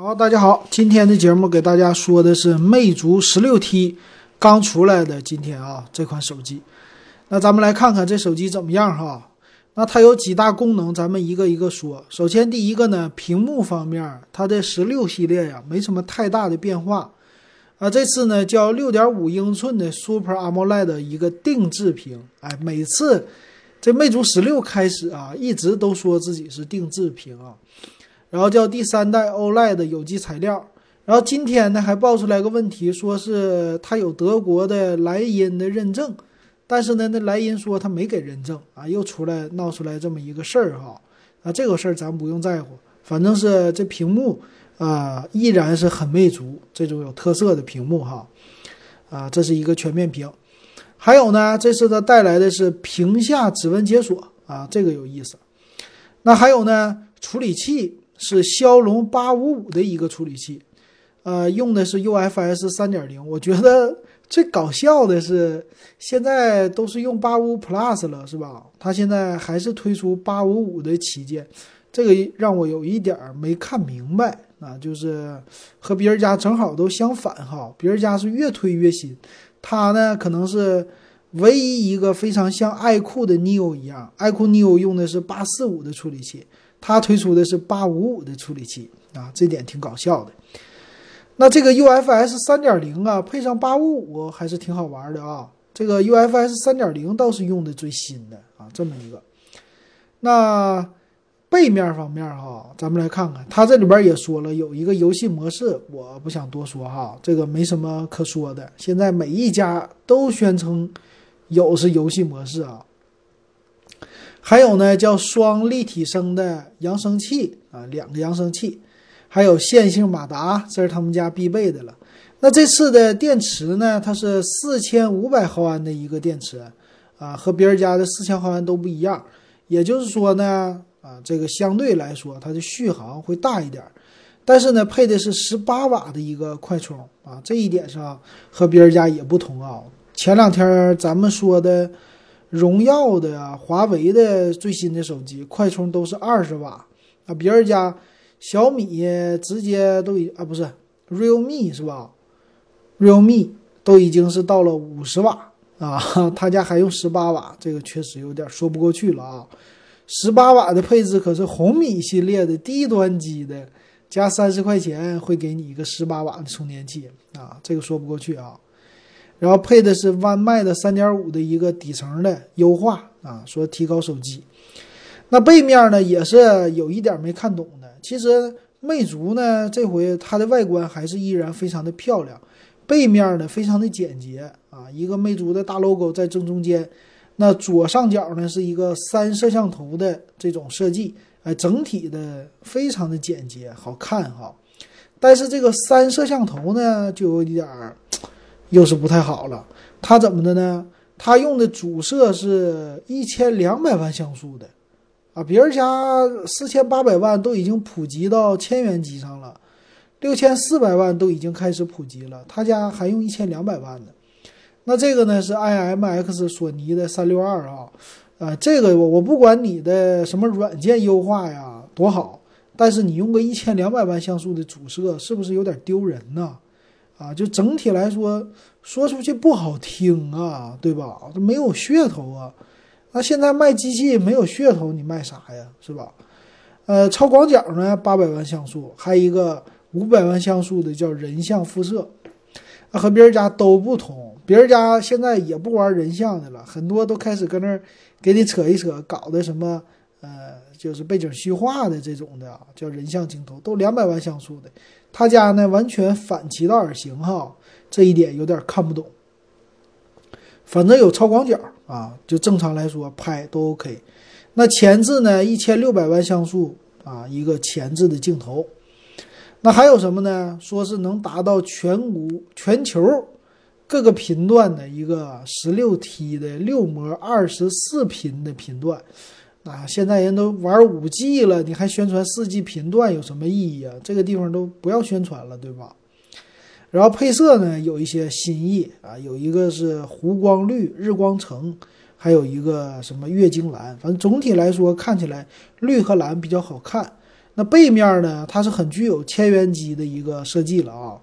好，大家好，今天的节目给大家说的是魅族十六 T 刚出来的今天啊这款手机。那咱们来看看这手机怎么样哈？那它有几大功能，咱们一个一个说。首先第一个呢，屏幕方面，它的十六系列呀没什么太大的变化啊。这次呢叫六点五英寸的 Super AMOLED 一个定制屏，哎，每次这魅族十六开始啊，一直都说自己是定制屏啊。然后叫第三代 OLED 的有机材料，然后今天呢还爆出来个问题，说是它有德国的莱茵的认证，但是呢那莱茵说它没给认证啊，又出来闹出来这么一个事儿哈，啊这个事儿咱不用在乎，反正是这屏幕啊依然是很魅族这种有特色的屏幕哈，啊这是一个全面屏，还有呢这次它带来的是屏下指纹解锁啊这个有意思，那还有呢处理器。是骁龙八五五的一个处理器，呃，用的是 UFS 三点零。我觉得最搞笑的是，现在都是用八五 Plus 了，是吧？它现在还是推出八五五的旗舰，这个让我有一点没看明白啊，就是和别人家正好都相反哈。别人家是越推越新，它呢可能是唯一一个非常像爱酷的 Neo 一样，爱酷 Neo 用的是八四五的处理器。它推出的是八五五的处理器啊，这点挺搞笑的。那这个 UFS 三点零啊，配上八五五还是挺好玩的啊。这个 UFS 三点零倒是用的最新的啊，这么一个。那背面方面哈，咱们来看看，它这里边也说了有一个游戏模式，我不想多说哈，这个没什么可说的。现在每一家都宣称有是游戏模式啊。还有呢，叫双立体声的扬声器啊，两个扬声器，还有线性马达，这是他们家必备的了。那这次的电池呢，它是四千五百毫安的一个电池啊，和别人家的四千毫安都不一样。也就是说呢，啊，这个相对来说它的续航会大一点，但是呢，配的是十八瓦的一个快充啊，这一点上和别人家也不同啊。前两天咱们说的。荣耀的呀，华为的最新的手机快充都是二十瓦，啊，别人家小米直接都已啊不是 realme 是吧？realme 都已经是到了五十瓦啊，他家还用十八瓦，这个确实有点说不过去了啊。十八瓦的配置可是红米系列的低端机的，加三十块钱会给你一个十八瓦的充电器啊，这个说不过去啊。然后配的是弯麦的三点五的一个底层的优化啊，说提高手机。那背面呢也是有一点没看懂的。其实魅族呢这回它的外观还是依然非常的漂亮，背面呢非常的简洁啊，一个魅族的大 logo 在正中间。那左上角呢是一个三摄像头的这种设计，哎，整体的非常的简洁好看哈。但是这个三摄像头呢就有一点。又是不太好了，它怎么的呢？它用的主摄是一千两百万像素的，啊，别人家四千八百万都已经普及到千元机上了，六千四百万都已经开始普及了，他家还用一千两百万的。那这个呢是 IMX 索尼的三六二啊，啊，这个我我不管你的什么软件优化呀多好，但是你用个一千两百万像素的主摄，是不是有点丢人呢？啊，就整体来说，说出去不好听啊，对吧？这没有噱头啊。那现在卖机器没有噱头，你卖啥呀？是吧？呃，超广角呢，八百万像素，还有一个五百万像素的叫人像辐射，啊，和别人家都不同。别人家现在也不玩人像的了，很多都开始搁那儿给你扯一扯，搞的什么呃，就是背景虚化的这种的，叫人像镜头，都两百万像素的。他家呢完全反其道而行哈，这一点有点看不懂。反正有超广角啊，就正常来说拍都 OK。那前置呢一千六百万像素啊，一个前置的镜头。那还有什么呢？说是能达到全国全球各个频段的一个十六 T 的六模二十四频的频段。啊，现在人都玩五 G 了，你还宣传四 G 频段有什么意义啊？这个地方都不要宣传了，对吧？然后配色呢有一些新意啊，有一个是湖光绿、日光橙，还有一个什么月经蓝，反正总体来说看起来绿和蓝比较好看。那背面呢，它是很具有千元机的一个设计了啊。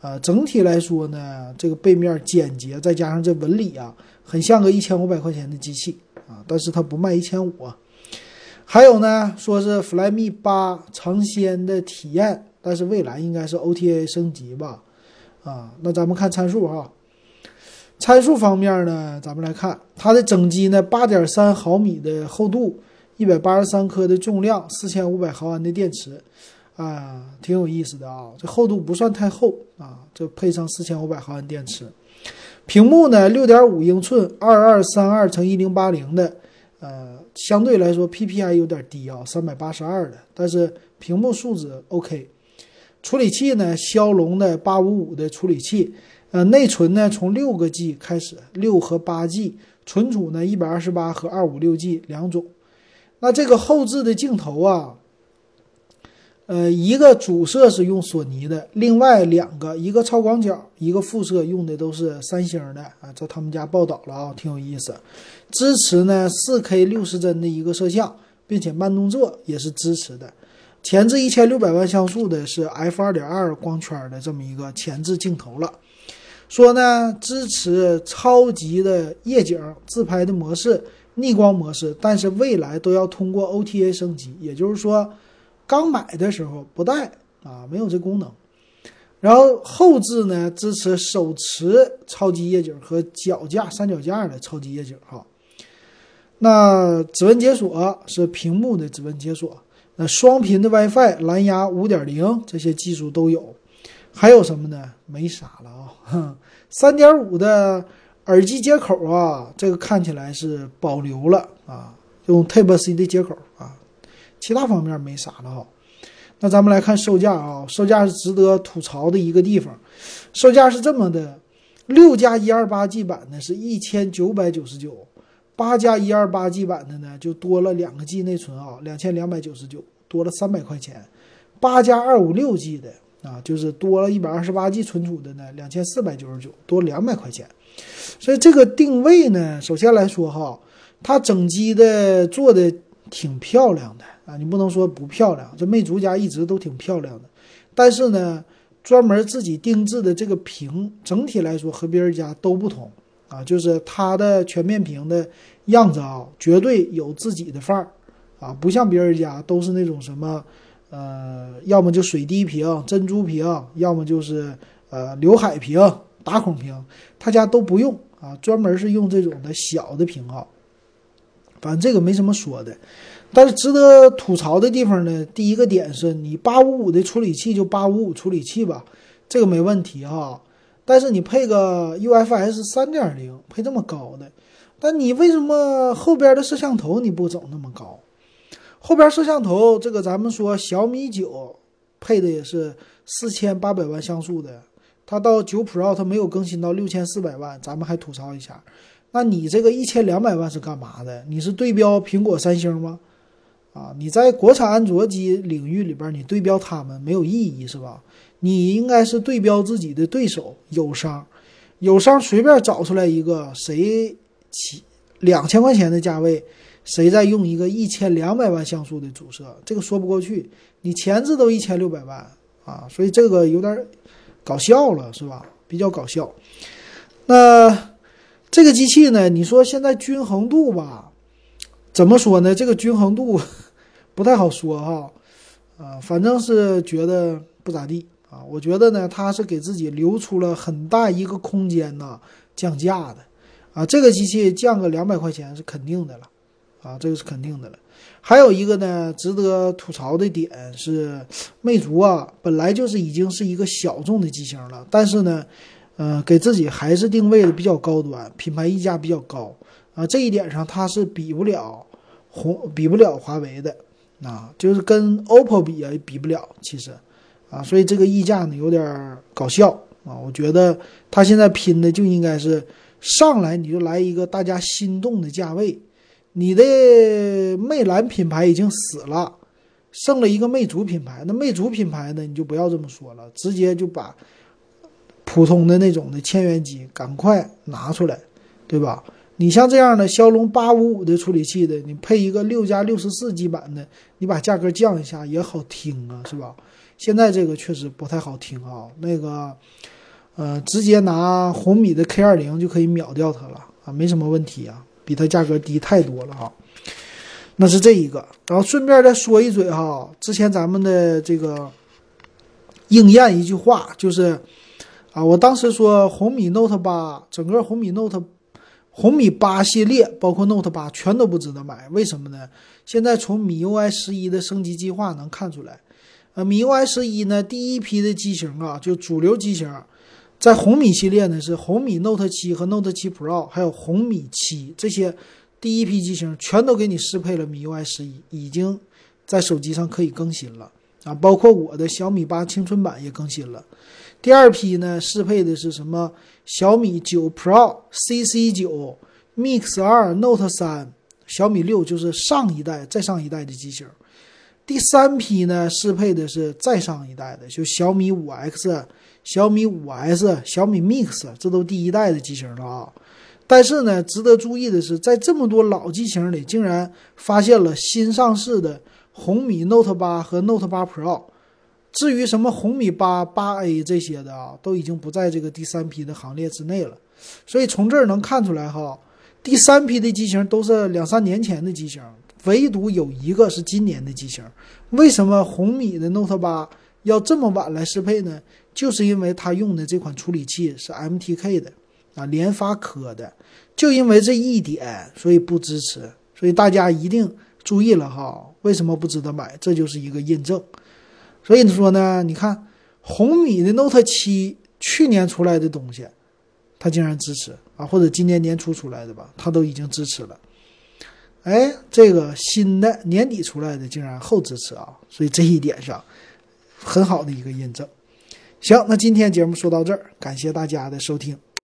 呃，整体来说呢，这个背面简洁，再加上这纹理啊，很像个一千五百块钱的机器啊。但是它不卖一千五啊。还有呢，说是 Flyme 八尝鲜的体验，但是未来应该是 OTA 升级吧？啊，那咱们看参数哈。参数方面呢，咱们来看它的整机呢，八点三毫米的厚度，一百八十三克的重量，四千五百毫安的电池。啊，挺有意思的啊，这厚度不算太厚啊，这配上四千五百毫安电池，屏幕呢六点五英寸，二二三二乘一零八零的，呃，相对来说 PPI 有点低啊，三百八十二的，但是屏幕素质 OK。处理器呢，骁龙的八五五的处理器，呃，内存呢从六个 G 开始，六和八 G，存储呢一百二十八和二五六 G 两种。那这个后置的镜头啊。呃，一个主摄是用索尼的，另外两个，一个超广角，一个副摄用的都是三星的啊。这他们家报道了啊，挺有意思。支持呢四 K 六十帧的一个摄像，并且慢动作也是支持的。前置一千六百万像素的是 f 二点二光圈的这么一个前置镜头了。说呢支持超级的夜景自拍的模式、逆光模式，但是未来都要通过 OTA 升级，也就是说。刚买的时候不带啊，没有这功能。然后后置呢支持手持超级夜景和脚架三脚架的超级夜景哈。那指纹解锁是屏幕的指纹解锁。那双频的 WiFi、蓝牙五点零这些技术都有。还有什么呢？没啥了啊。三点五的耳机接口啊，这个看起来是保留了啊，用 Type C 的接口啊。其他方面没啥了哈，那咱们来看售价啊，售价是值得吐槽的一个地方，售价是这么的，六加一二八 G 版的是一千九百九十九，八加一二八 G 版的呢就多了两个 G 内存啊，两千两百九十九，多了三百块钱，八加二五六 G 的啊，就是多了一百二十八 G 存储的呢，两千四百九十九，多两百块钱，所以这个定位呢，首先来说哈，它整机的做的挺漂亮的。啊，你不能说不漂亮，这魅族家一直都挺漂亮的，但是呢，专门自己定制的这个屏，整体来说和别人家都不同啊，就是它的全面屏的样子啊，绝对有自己的范儿啊，不像别人家都是那种什么，呃，要么就水滴屏、珍珠屏，要么就是呃刘海屏、打孔屏，他家都不用啊，专门是用这种的小的屏啊，反正这个没什么说的。但是值得吐槽的地方呢，第一个点是你八五五的处理器就八五五处理器吧，这个没问题哈。但是你配个 UFS 三点零，配这么高的，但你为什么后边的摄像头你不整那么高？后边摄像头这个咱们说小米九配的也是四千八百万像素的，它到九 Pro 它没有更新到六千四百万，咱们还吐槽一下。那你这个一千两百万是干嘛的？你是对标苹果、三星吗？啊，你在国产安卓机领域里边，你对标他们没有意义，是吧？你应该是对标自己的对手友商，友商随便找出来一个谁起两千块钱的价位，谁在用一个一千两百万像素的主摄，这个说不过去。你前置都一千六百万啊，所以这个有点搞笑了，是吧？比较搞笑。那这个机器呢？你说现在均衡度吧？怎么说呢？这个均衡度 不太好说哈，啊，反正是觉得不咋地啊。我觉得呢，它是给自己留出了很大一个空间呐，降价的啊。这个机器降个两百块钱是肯定的了，啊，这个是肯定的了。还有一个呢，值得吐槽的点是，魅族啊，本来就是已经是一个小众的机型了，但是呢，呃，给自己还是定位的比较高端，品牌溢价比较高。啊，这一点上它是比不了红，比不了华为的，啊，就是跟 OPPO 比啊，比不了。其实，啊，所以这个溢价呢有点搞笑啊。我觉得它现在拼的就应该是上来你就来一个大家心动的价位。你的魅蓝品牌已经死了，剩了一个魅族品牌。那魅族品牌呢，你就不要这么说了，直接就把普通的那种的千元机赶快拿出来，对吧？你像这样的骁龙八五五的处理器的，你配一个六加六十四 G 版的，你把价格降一下也好听啊，是吧？现在这个确实不太好听啊，那个，呃，直接拿红米的 K 二零就可以秒掉它了啊，没什么问题啊，比它价格低太多了啊。那是这一个，然后顺便再说一嘴哈，之前咱们的这个应验一句话就是，啊，我当时说红米 Note 八，整个红米 Note。红米八系列包括 Note 八全都不值得买，为什么呢？现在从米 UI 十一的升级计划能看出来，呃，米 UI 十一呢，第一批的机型啊，就主流机型，在红米系列呢是红米 Note 七和 Note 七 Pro，还有红米七这些第一批机型全都给你适配了米 UI 十一，已经在手机上可以更新了啊，包括我的小米八青春版也更新了。第二批呢，适配的是什么？小米九 Pro、CC 九、Mix 二、Note 三、小米六，就是上一代、再上一代的机型。第三批呢，适配的是再上一代的，就小米五 X、小米五 S、小米 Mix，这都第一代的机型了啊。但是呢，值得注意的是，在这么多老机型里，竟然发现了新上市的红米 Note 八和 Note 八 Pro。至于什么红米八八 A 这些的啊，都已经不在这个第三批的行列之内了。所以从这儿能看出来哈，第三批的机型都是两三年前的机型，唯独有一个是今年的机型。为什么红米的 Note 八要这么晚来适配呢？就是因为它用的这款处理器是 MTK 的啊，联发科的。就因为这一点，所以不支持。所以大家一定注意了哈，为什么不值得买？这就是一个印证。所以说呢，你看红米的 Note 七去年出来的东西，它竟然支持啊，或者今年年初出来的吧，它都已经支持了。哎，这个新的年底出来的竟然后支持啊，所以这一点上很好的一个印证。行，那今天节目说到这儿，感谢大家的收听。